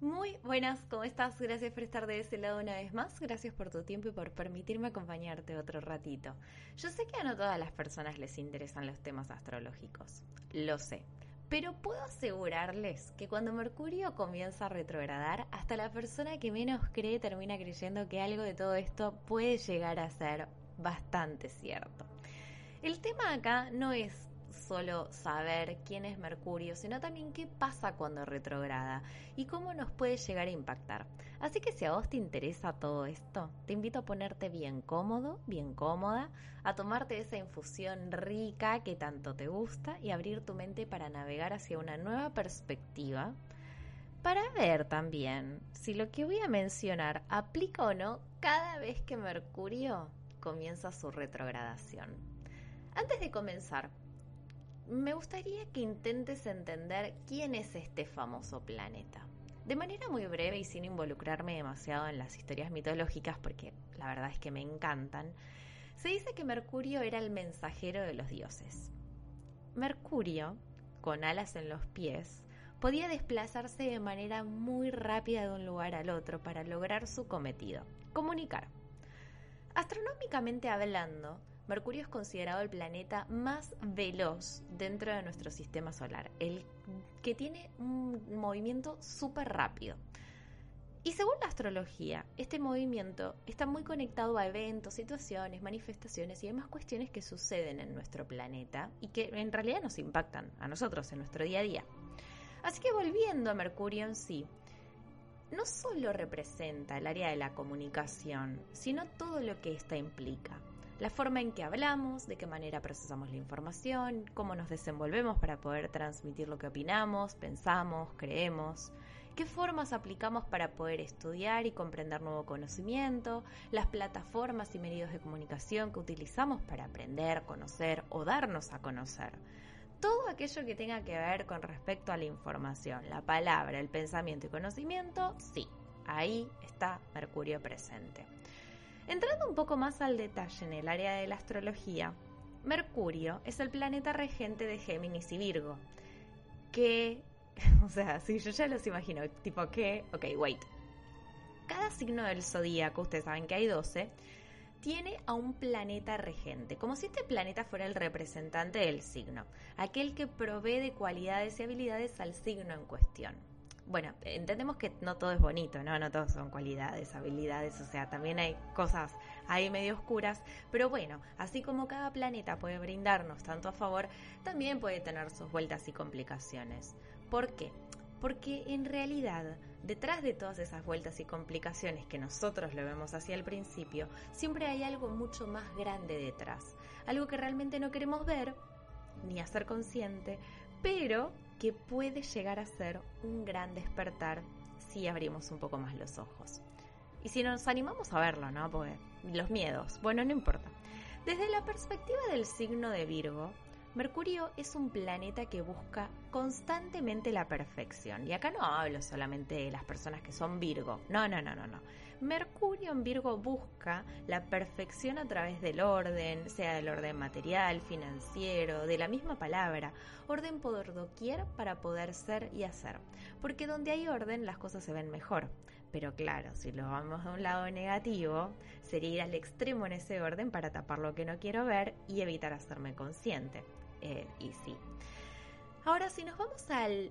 Muy buenas, ¿cómo estás? Gracias por estar de ese lado una vez más. Gracias por tu tiempo y por permitirme acompañarte otro ratito. Yo sé que a no todas las personas les interesan los temas astrológicos. Lo sé. Pero puedo asegurarles que cuando Mercurio comienza a retrogradar, hasta la persona que menos cree termina creyendo que algo de todo esto puede llegar a ser bastante cierto. El tema acá no es solo saber quién es Mercurio, sino también qué pasa cuando retrograda y cómo nos puede llegar a impactar. Así que si a vos te interesa todo esto, te invito a ponerte bien cómodo, bien cómoda, a tomarte esa infusión rica que tanto te gusta y abrir tu mente para navegar hacia una nueva perspectiva para ver también si lo que voy a mencionar aplica o no cada vez que Mercurio comienza su retrogradación. Antes de comenzar, me gustaría que intentes entender quién es este famoso planeta. De manera muy breve y sin involucrarme demasiado en las historias mitológicas, porque la verdad es que me encantan, se dice que Mercurio era el mensajero de los dioses. Mercurio, con alas en los pies, podía desplazarse de manera muy rápida de un lugar al otro para lograr su cometido, comunicar. Astronómicamente hablando, Mercurio es considerado el planeta más veloz dentro de nuestro sistema solar, el que tiene un movimiento súper rápido. Y según la astrología, este movimiento está muy conectado a eventos, situaciones, manifestaciones y demás cuestiones que suceden en nuestro planeta y que en realidad nos impactan a nosotros en nuestro día a día. Así que volviendo a Mercurio en sí, no solo representa el área de la comunicación, sino todo lo que ésta implica la forma en que hablamos, de qué manera procesamos la información, cómo nos desenvolvemos para poder transmitir lo que opinamos, pensamos, creemos, qué formas aplicamos para poder estudiar y comprender nuevo conocimiento, las plataformas y medios de comunicación que utilizamos para aprender, conocer o darnos a conocer. Todo aquello que tenga que ver con respecto a la información, la palabra, el pensamiento y conocimiento, sí, ahí está Mercurio presente. Entrando un poco más al detalle en el área de la astrología, Mercurio es el planeta regente de Géminis y Virgo, que, o sea, si yo ya los imagino, tipo que, ok, wait. Cada signo del zodíaco, ustedes saben que hay 12, tiene a un planeta regente, como si este planeta fuera el representante del signo, aquel que provee de cualidades y habilidades al signo en cuestión bueno, entendemos que no todo es bonito, ¿no? No todos son cualidades, habilidades, o sea, también hay cosas ahí medio oscuras, pero bueno, así como cada planeta puede brindarnos tanto a favor, también puede tener sus vueltas y complicaciones. ¿Por qué? Porque en realidad, detrás de todas esas vueltas y complicaciones que nosotros lo vemos hacia el principio, siempre hay algo mucho más grande detrás, algo que realmente no queremos ver ni hacer consciente, pero que puede llegar a ser un gran despertar si abrimos un poco más los ojos. Y si nos animamos a verlo, ¿no? Porque los miedos, bueno, no importa. Desde la perspectiva del signo de Virgo, Mercurio es un planeta que busca constantemente la perfección. Y acá no hablo solamente de las personas que son Virgo. No, no, no, no, no. Mercurio en Virgo busca la perfección a través del orden, sea del orden material, financiero, de la misma palabra. Orden por doquier para poder ser y hacer. Porque donde hay orden las cosas se ven mejor. Pero claro, si lo vamos a un lado negativo, sería ir al extremo en ese orden para tapar lo que no quiero ver y evitar hacerme consciente. Eh, y sí. Ahora, si nos vamos al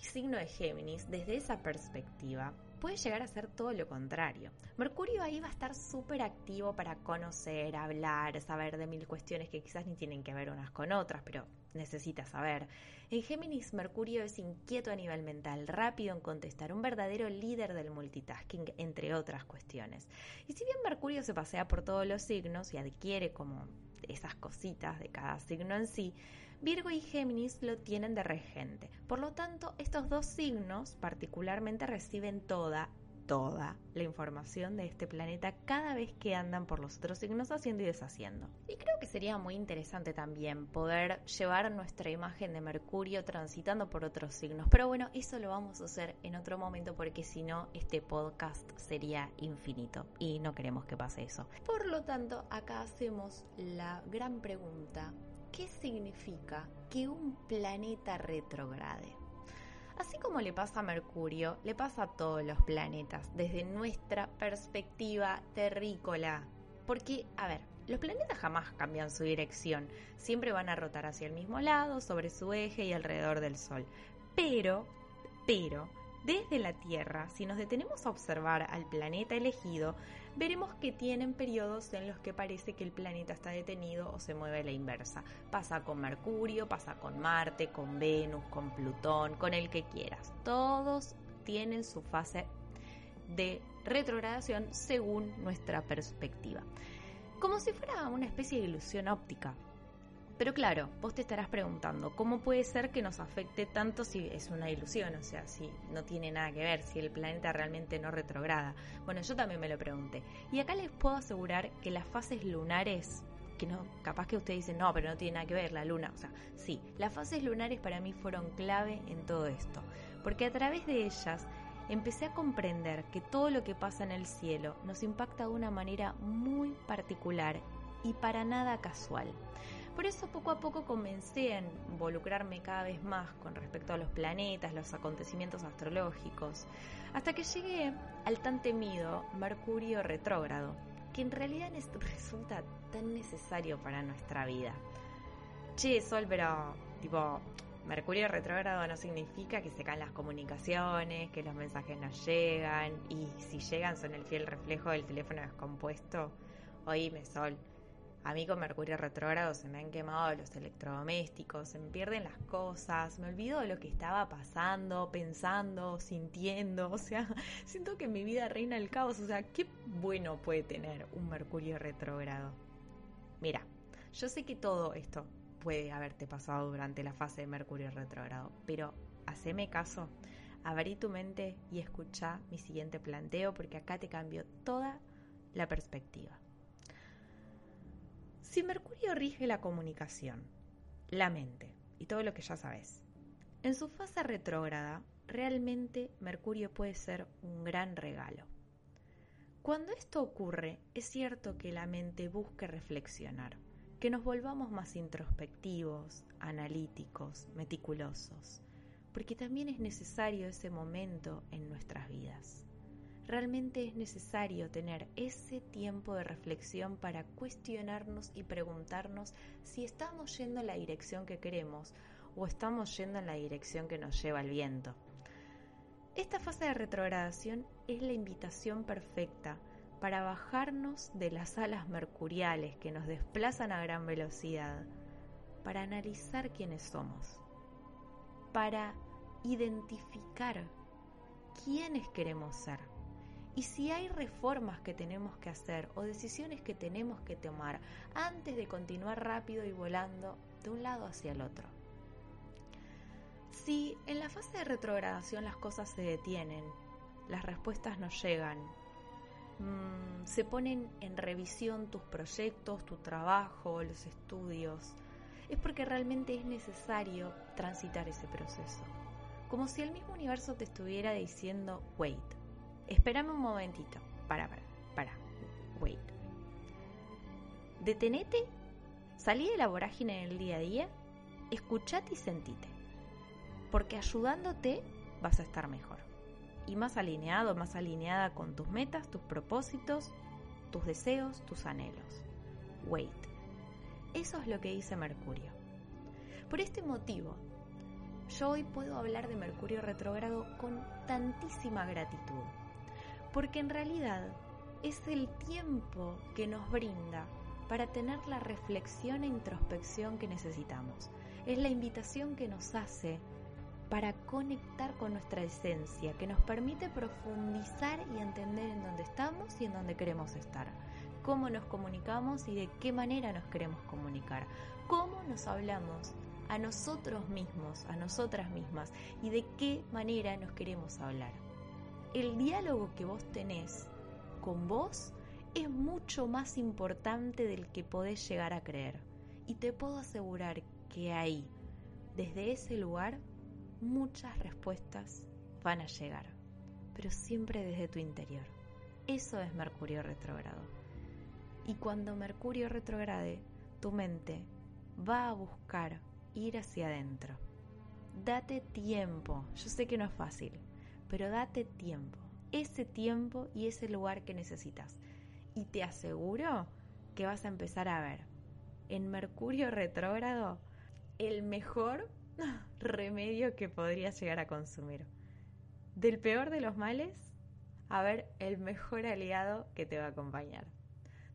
signo de Géminis, desde esa perspectiva, puede llegar a ser todo lo contrario. Mercurio ahí va a estar súper activo para conocer, hablar, saber de mil cuestiones que quizás ni tienen que ver unas con otras, pero necesita saber. En Géminis, Mercurio es inquieto a nivel mental, rápido en contestar, un verdadero líder del multitasking, entre otras cuestiones. Y si bien Mercurio se pasea por todos los signos y adquiere como esas cositas de cada signo en sí, Virgo y Géminis lo tienen de regente. Por lo tanto, estos dos signos particularmente reciben toda, toda la información de este planeta cada vez que andan por los otros signos haciendo y deshaciendo. Y creo que sería muy interesante también poder llevar nuestra imagen de Mercurio transitando por otros signos. Pero bueno, eso lo vamos a hacer en otro momento porque si no, este podcast sería infinito y no queremos que pase eso. Por lo tanto, acá hacemos la gran pregunta ¿qué significa que un planeta retrograde? Así como le pasa a Mercurio, le pasa a todos los planetas desde nuestra perspectiva terrícola. Porque, a ver, los planetas jamás cambian su dirección, siempre van a rotar hacia el mismo lado, sobre su eje y alrededor del Sol. Pero, pero, desde la Tierra, si nos detenemos a observar al planeta elegido, veremos que tienen periodos en los que parece que el planeta está detenido o se mueve a la inversa. Pasa con Mercurio, pasa con Marte, con Venus, con Plutón, con el que quieras. Todos tienen su fase de retrogradación según nuestra perspectiva. Como si fuera una especie de ilusión óptica. Pero claro, vos te estarás preguntando, ¿cómo puede ser que nos afecte tanto si es una ilusión? O sea, si no tiene nada que ver, si el planeta realmente no retrograda. Bueno, yo también me lo pregunté. Y acá les puedo asegurar que las fases lunares, que no, capaz que ustedes dicen, no, pero no tiene nada que ver la luna. O sea, sí, las fases lunares para mí fueron clave en todo esto. Porque a través de ellas empecé a comprender que todo lo que pasa en el cielo nos impacta de una manera muy particular y para nada casual. Por eso poco a poco comencé a involucrarme cada vez más con respecto a los planetas, los acontecimientos astrológicos, hasta que llegué al tan temido Mercurio retrógrado, que en realidad resulta tan necesario para nuestra vida. Che, Sol, pero tipo, Mercurio retrógrado no significa que se caen las comunicaciones, que los mensajes no llegan, y si llegan son el fiel reflejo del teléfono descompuesto. Oíme, Sol, a mí con Mercurio retrógrado se me han quemado los electrodomésticos, se me pierden las cosas, me olvido de lo que estaba pasando, pensando, sintiendo, o sea, siento que mi vida reina el caos, o sea, ¿qué bueno puede tener un Mercurio retrógrado? Mira, yo sé que todo esto puede haberte pasado durante la fase de Mercurio retrógrado, pero haceme caso, abrí tu mente y escucha mi siguiente planteo porque acá te cambio toda la perspectiva. Si Mercurio rige la comunicación, la mente y todo lo que ya sabes, en su fase retrógrada, realmente Mercurio puede ser un gran regalo. Cuando esto ocurre, es cierto que la mente busque reflexionar, que nos volvamos más introspectivos, analíticos, meticulosos, porque también es necesario ese momento en nuestras vidas realmente es necesario tener ese tiempo de reflexión para cuestionarnos y preguntarnos si estamos yendo en la dirección que queremos o estamos yendo en la dirección que nos lleva el viento. Esta fase de retrogradación es la invitación perfecta para bajarnos de las alas mercuriales que nos desplazan a gran velocidad, para analizar quiénes somos, para identificar quiénes queremos ser y si hay reformas que tenemos que hacer o decisiones que tenemos que tomar antes de continuar rápido y volando de un lado hacia el otro. Si en la fase de retrogradación las cosas se detienen, las respuestas no llegan, mm, se ponen en revisión tus proyectos, tu trabajo, los estudios, es porque realmente es necesario transitar ese proceso. Como si el mismo universo te estuviera diciendo, wait, Espérame un momentito. Para, para, para. Wait. Detenete, salí de la vorágine del día a día, escuchate y sentite. Porque ayudándote vas a estar mejor. Y más alineado, más alineada con tus metas, tus propósitos, tus deseos, tus anhelos. Wait. Eso es lo que dice Mercurio. Por este motivo, yo hoy puedo hablar de Mercurio retrógrado con tantísima gratitud porque en realidad es el tiempo que nos brinda para tener la reflexión e introspección que necesitamos. Es la invitación que nos hace para conectar con nuestra esencia, que nos permite profundizar y entender en dónde estamos y en dónde queremos estar, cómo nos comunicamos y de qué manera nos queremos comunicar, cómo nos hablamos a nosotros mismos, a nosotras mismas y de qué manera nos queremos hablar el diálogo que vos tenés con vos es mucho más importante del que podés llegar a creer. Y te puedo asegurar que ahí, desde ese lugar, muchas respuestas van a llegar, pero siempre desde tu interior. Eso es Mercurio retrógrado. Y cuando Mercurio retrograde, tu mente va a buscar ir hacia adentro, Date tiempo. Yo sé que no es fácil, pero date tiempo. Ese tiempo y ese lugar que necesitas. Y te aseguro que vas a empezar a ver en Mercurio retrógrado el mejor remedio que podrías llegar a consumir. Del peor de los males, a ver el mejor aliado que te va a acompañar.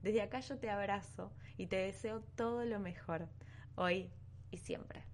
Desde acá yo te abrazo y te deseo todo lo mejor, hoy y siempre.